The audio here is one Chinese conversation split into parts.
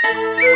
去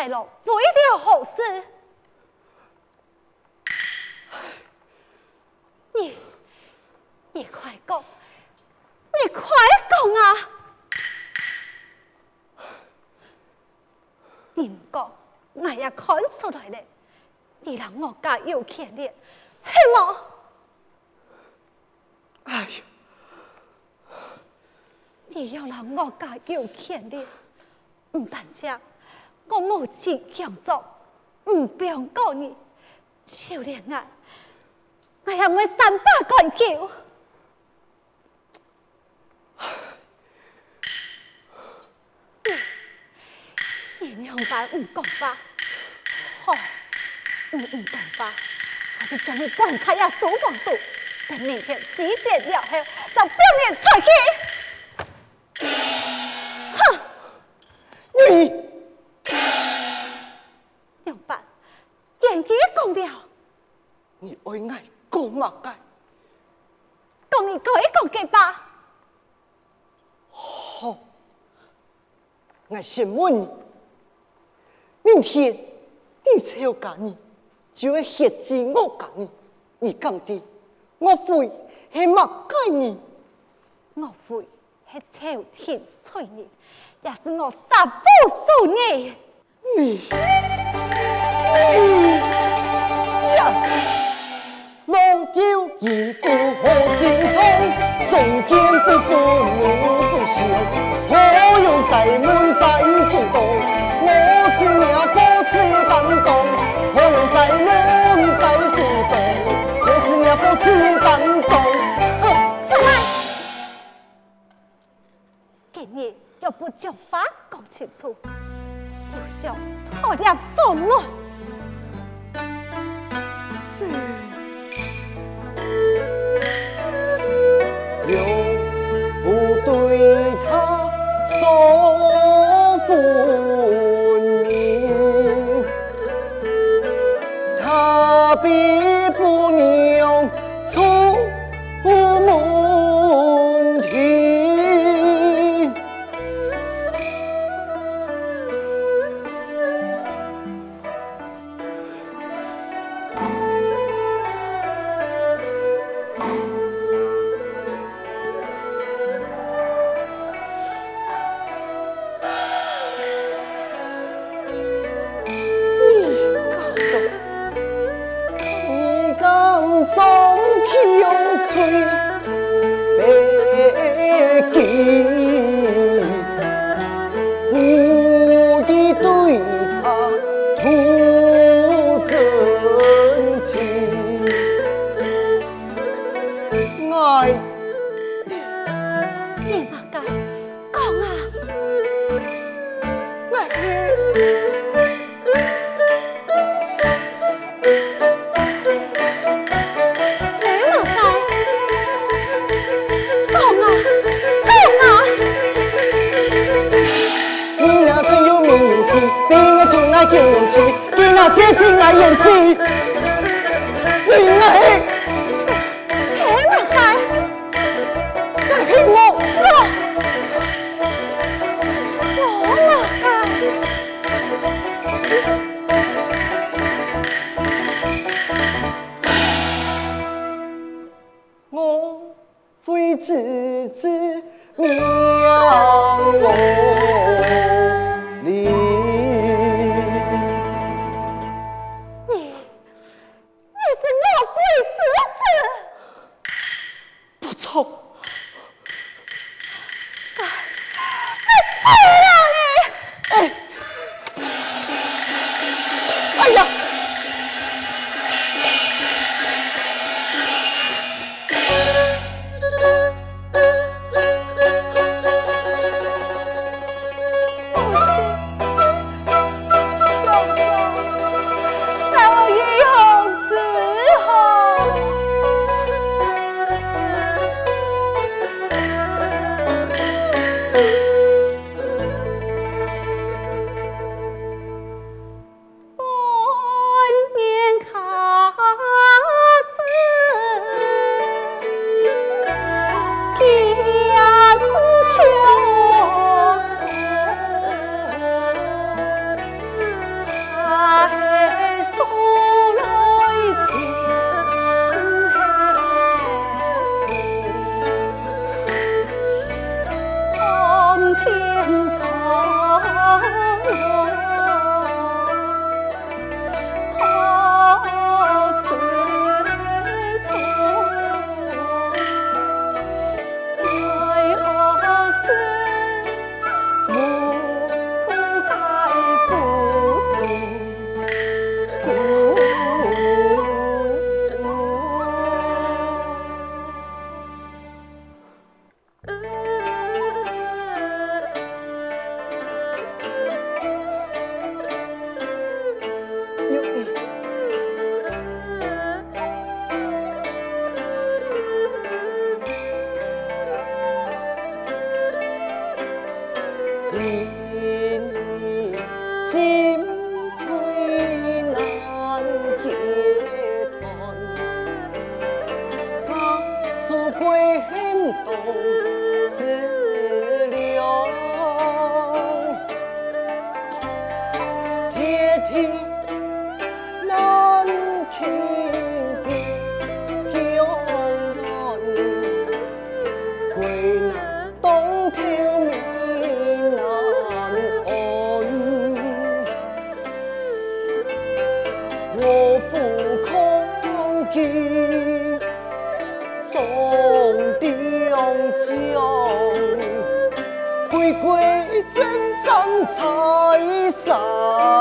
太老，为了何事？你，你快讲，你快讲啊！你唔讲，我也看出来了。你让我家有权利，系么？哎呀，你要让我家有权利，唔但讲。我母亲强壮，唔不用告你，就连我，我也会三把干叫。你两把唔讲吧，好，唔唔讲吧，我就将你棺材呀收房度，等明天几点了后，就表面出去。言语讲了，你爱爱讲嘛该？讲一个一讲给吧。好，我先问你，明天你才要嫁你，就要血祭我嫁你，你讲的，我会系嘛该你？我会系朝天催你，也是我杀父数你。你。不分明不休，何用在门在主动？我只要夫妻当，何用在门在主动？我只要夫妻当动。出来，给你又不讲话讲清楚，休想错了风了。说给那接金来演戏，你唱。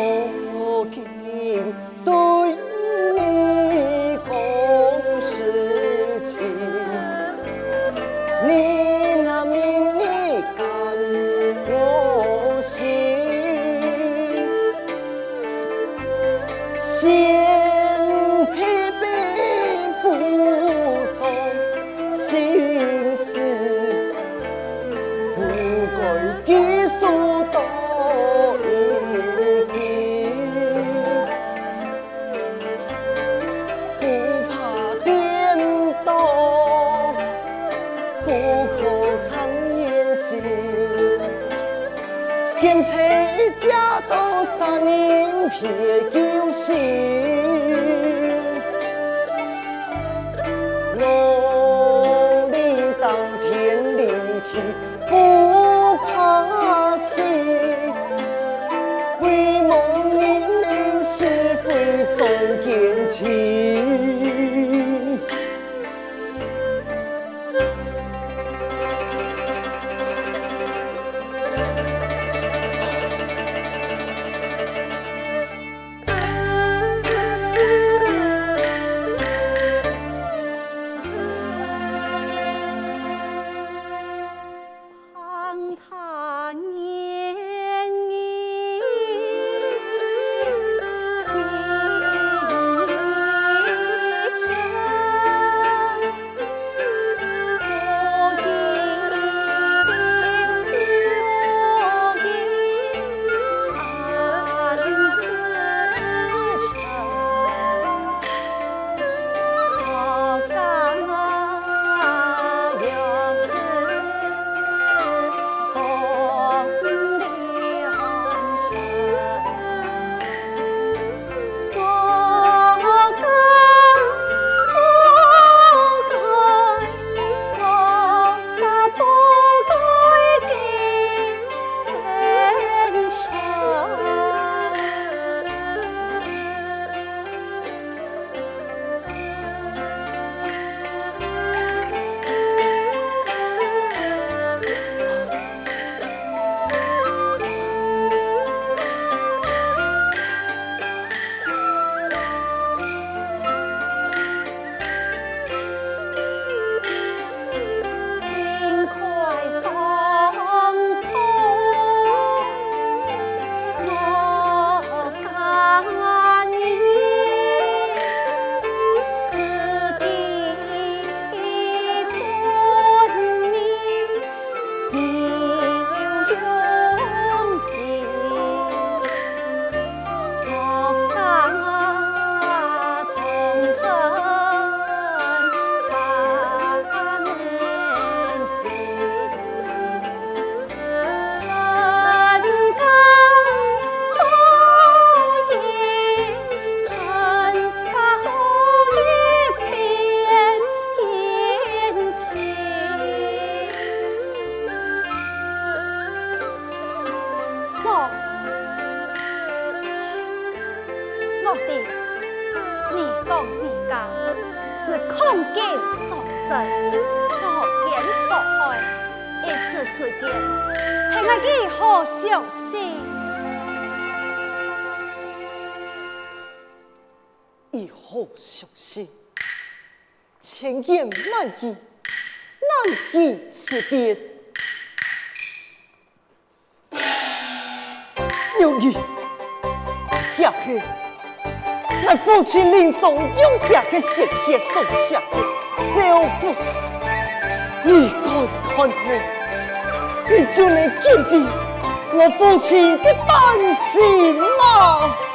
walking 言万语，难以辞别。有意，这是我父亲临终用这个血血所下。的招呼，你看看我，你就能见得我父亲的担心吗？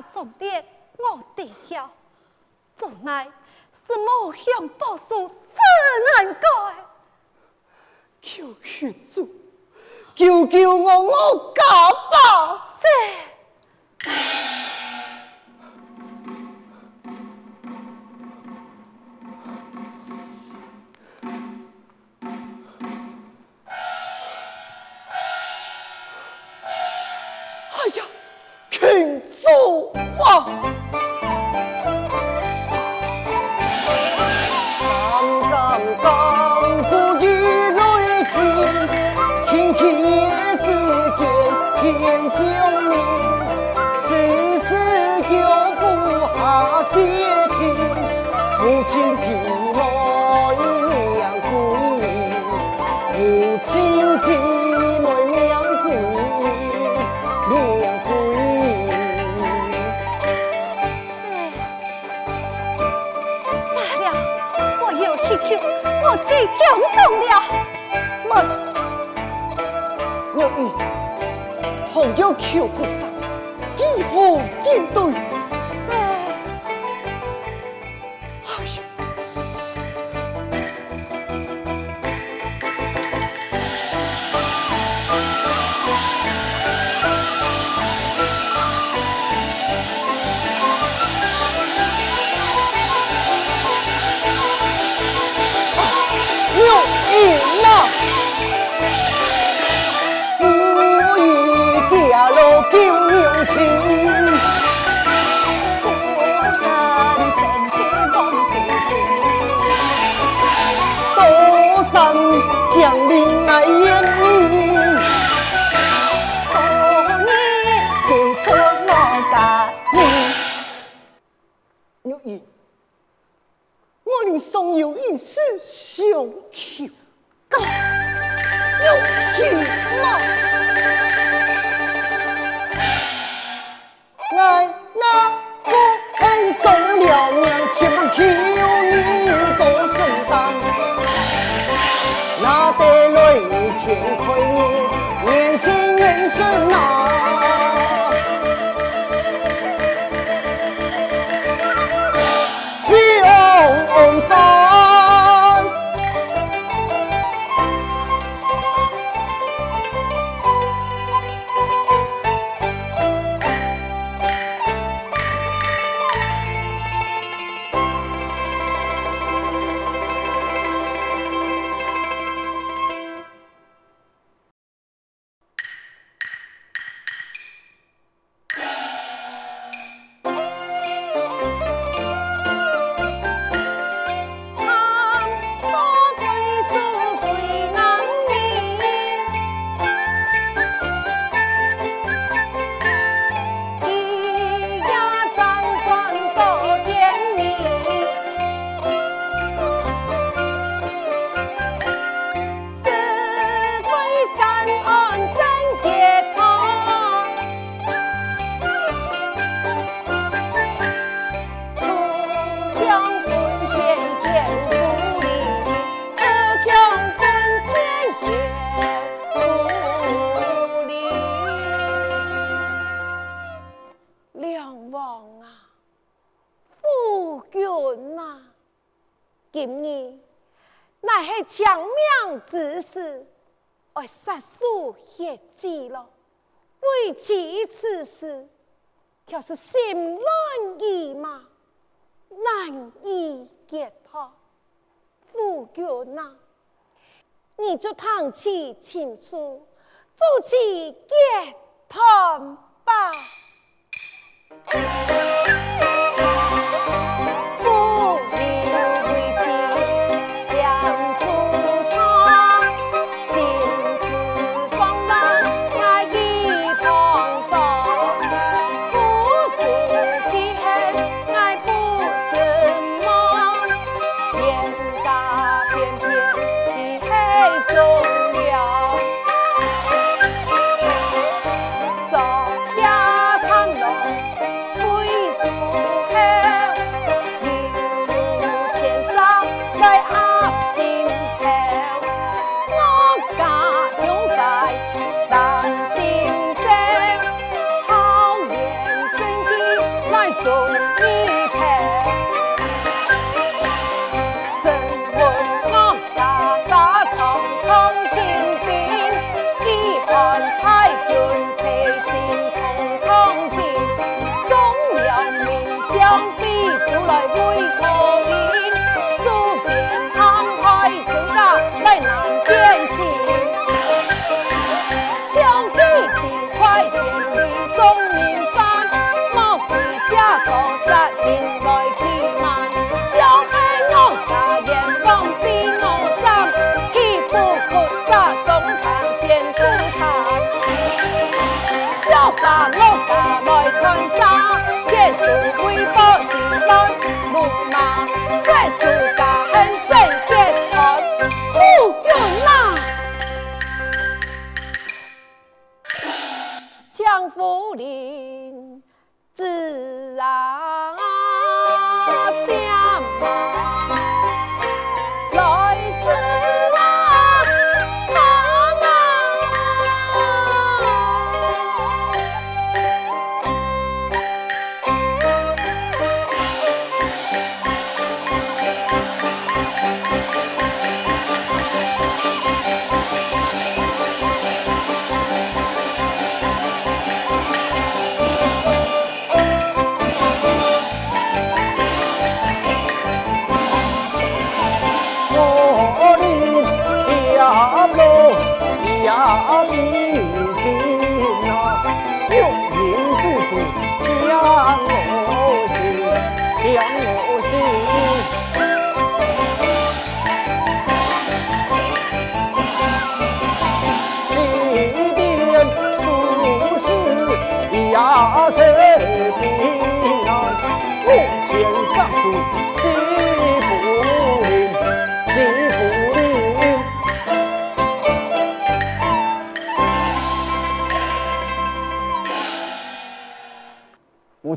重力，我得晓。无奈是无乡报数，自难改。求求主，救救我我家吧！这。千片茉莉酿苦，五千片茉莉酿桂，酿桂。哎，爸了，我要去抽，我最强壮了。妈，我伊，痛要抽不上，只好忍住。命之时，爱杀树血祭了。为其此事，却是心乱意麻，难以解脱。夫君呐，你就躺起情书，做起结谈吧。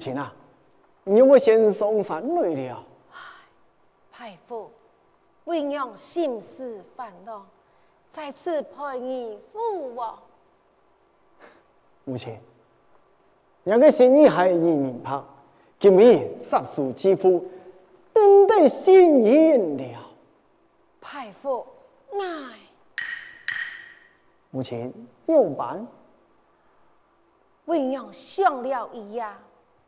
亲啊，你有没有先上山来了？太傅，为娘心事烦恼，在此陪你父王。母亲，两个心意还已明白，今日杀树之夫，等待心意了。太傅，爱。母亲，用办？为娘想了一夜。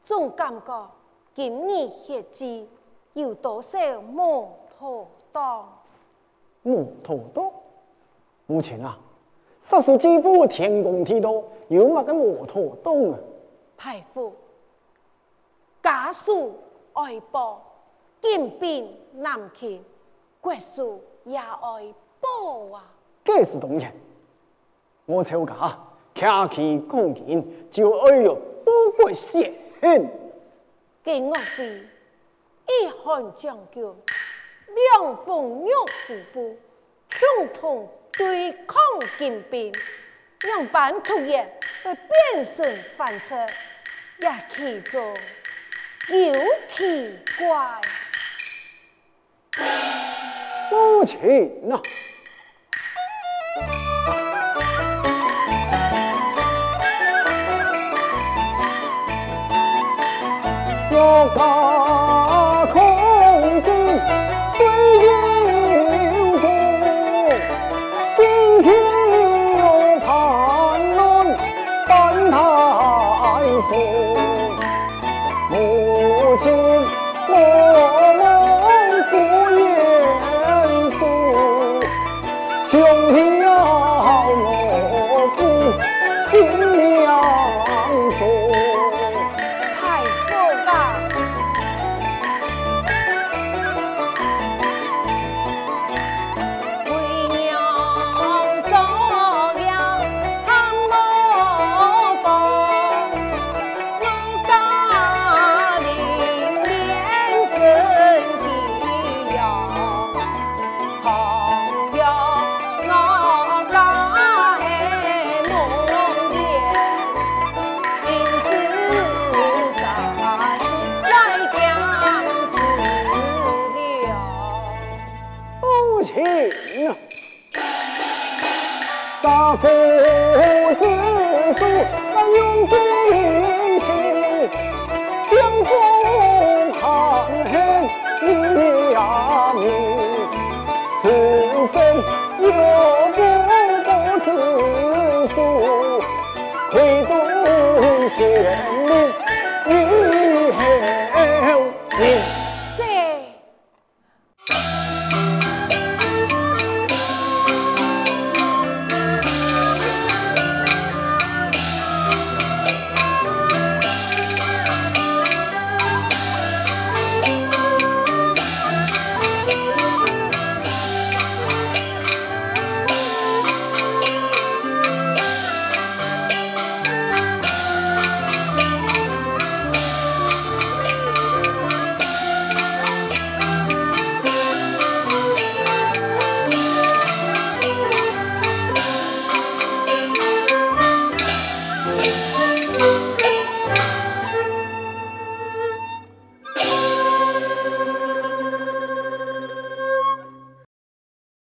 总感觉今年血祭有多少木头多？木头多？母亲啊，杀树之夫天公地道，有乜个木头多啊？太傅，家属爱报，金兵南侵，国术也爱报啊！这是当然，我曹家客气恭敬，就爱有保国血。嗯，给我飞一汉将军，两凤玉夫妇共同对抗金兵，让版图也会变身反侧，也其中有奇怪。母亲呐。我